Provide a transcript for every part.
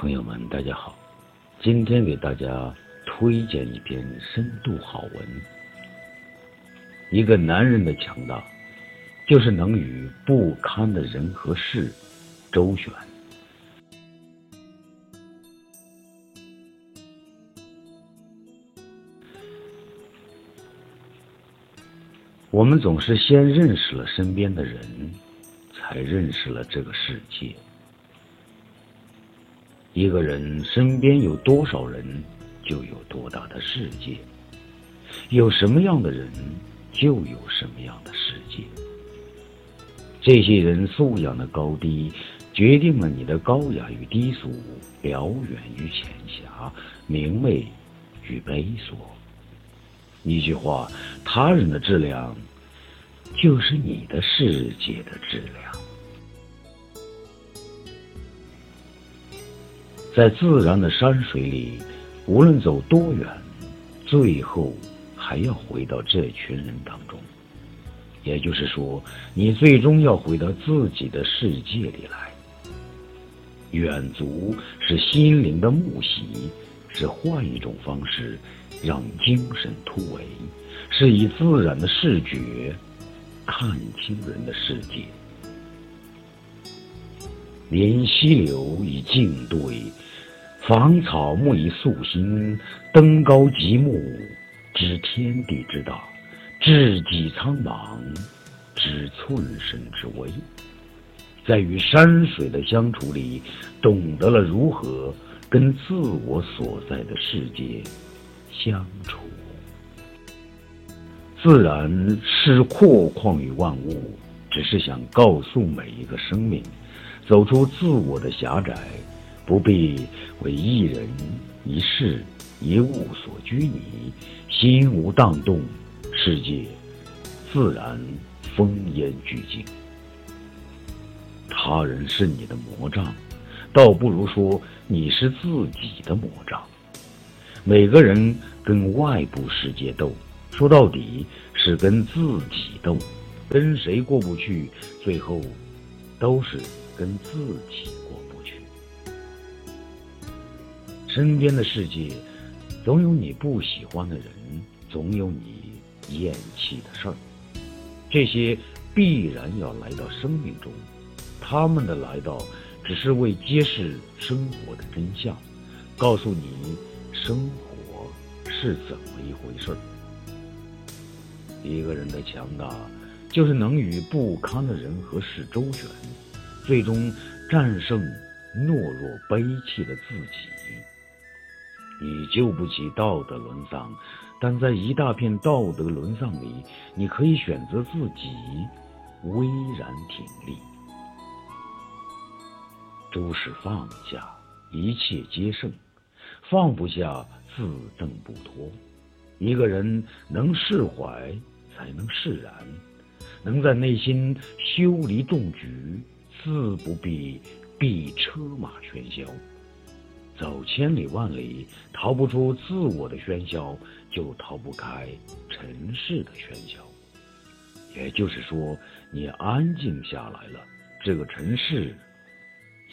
朋友们，大家好，今天给大家推荐一篇深度好文。一个男人的强大，就是能与不堪的人和事周旋。我们总是先认识了身边的人，才认识了这个世界。一个人身边有多少人，就有多大的世界；有什么样的人，就有什么样的世界。这些人素养的高低，决定了你的高雅与低俗，辽远与浅狭，明媚与卑琐。一句话，他人的质量，就是你的世界的质量。在自然的山水里，无论走多远，最后还要回到这群人当中。也就是说，你最终要回到自己的世界里来。远足是心灵的沐洗，是换一种方式让精神突围，是以自然的视觉看清人的世界。临溪流以静对。芳草木以素心，登高极目，知天地之大，知己苍茫，知寸身之微。在与山水的相处里，懂得了如何跟自我所在的世界相处。自然是阔旷于万物，只是想告诉每一个生命，走出自我的狭窄。不必为一人一事一物所拘泥，心无荡动，世界自然风烟俱静。他人是你的魔障，倒不如说你是自己的魔障。每个人跟外部世界斗，说到底是跟自己斗，跟谁过不去，最后都是跟自己过不去。身边的世界，总有你不喜欢的人，总有你厌弃的事儿。这些必然要来到生命中，他们的来到只是为揭示生活的真相，告诉你生活是怎么一回事儿。一个人的强大，就是能与不堪的人和事周旋，最终战胜懦弱悲戚的自己。你救不起道德沦丧，但在一大片道德沦丧里，你可以选择自己巍然挺立。诸事放下，一切皆胜；放不下，自证不脱。一个人能释怀，才能释然；能在内心修篱种菊，自不必避车马喧嚣。走千里万里，逃不出自我的喧嚣，就逃不开尘世的喧嚣。也就是说，你安静下来了，这个尘世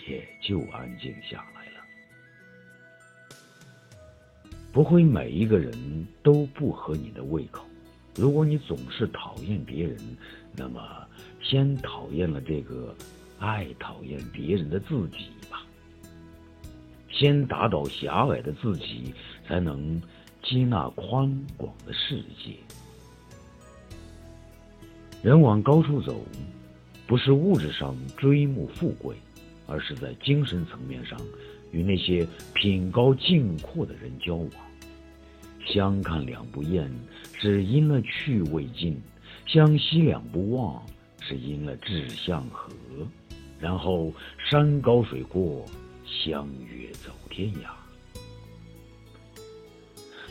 也就安静下来了。不会每一个人都不合你的胃口。如果你总是讨厌别人，那么先讨厌了这个爱讨厌别人的自己吧。先打倒狭隘的自己，才能接纳宽广的世界。人往高处走，不是物质上追慕富贵，而是在精神层面上与那些品高境阔的人交往。相看两不厌，是因了趣味尽；相惜两不忘，是因了志向合。然后山高水阔。相约走天涯，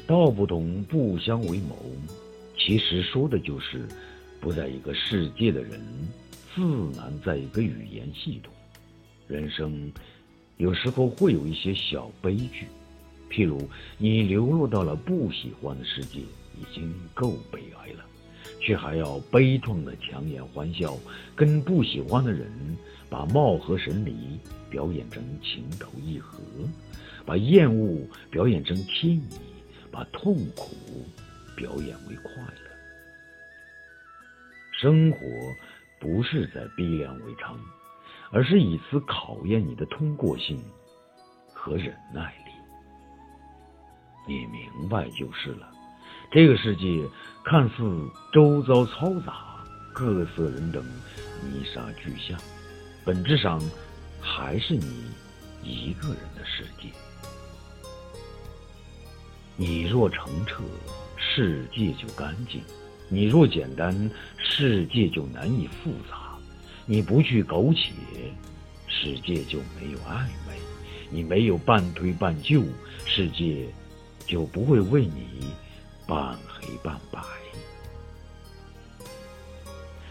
道不同不相为谋，其实说的就是不在一个世界的人，自难在一个语言系统。人生有时候会有一些小悲剧，譬如你流落到了不喜欢的世界，已经够悲哀了，却还要悲痛的强颜欢笑，跟不喜欢的人把貌合神离。表演成情投意合，把厌恶表演成亲昵，把痛苦表演为快乐。生活不是在逼良为娼，而是以此考验你的通过性和忍耐力。你明白就是了。这个世界看似周遭嘈杂，各色人等，泥沙俱下，本质上还是你一个人的世界。你若澄澈，世界就干净；你若简单，世界就难以复杂。你不去苟且，世界就没有暧昧；你没有半推半就，世界就不会为你。半黑半白，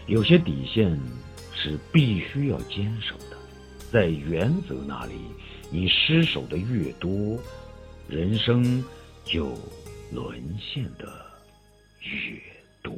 有些底线是必须要坚守的。在原则那里，你失守的越多，人生就沦陷的越多。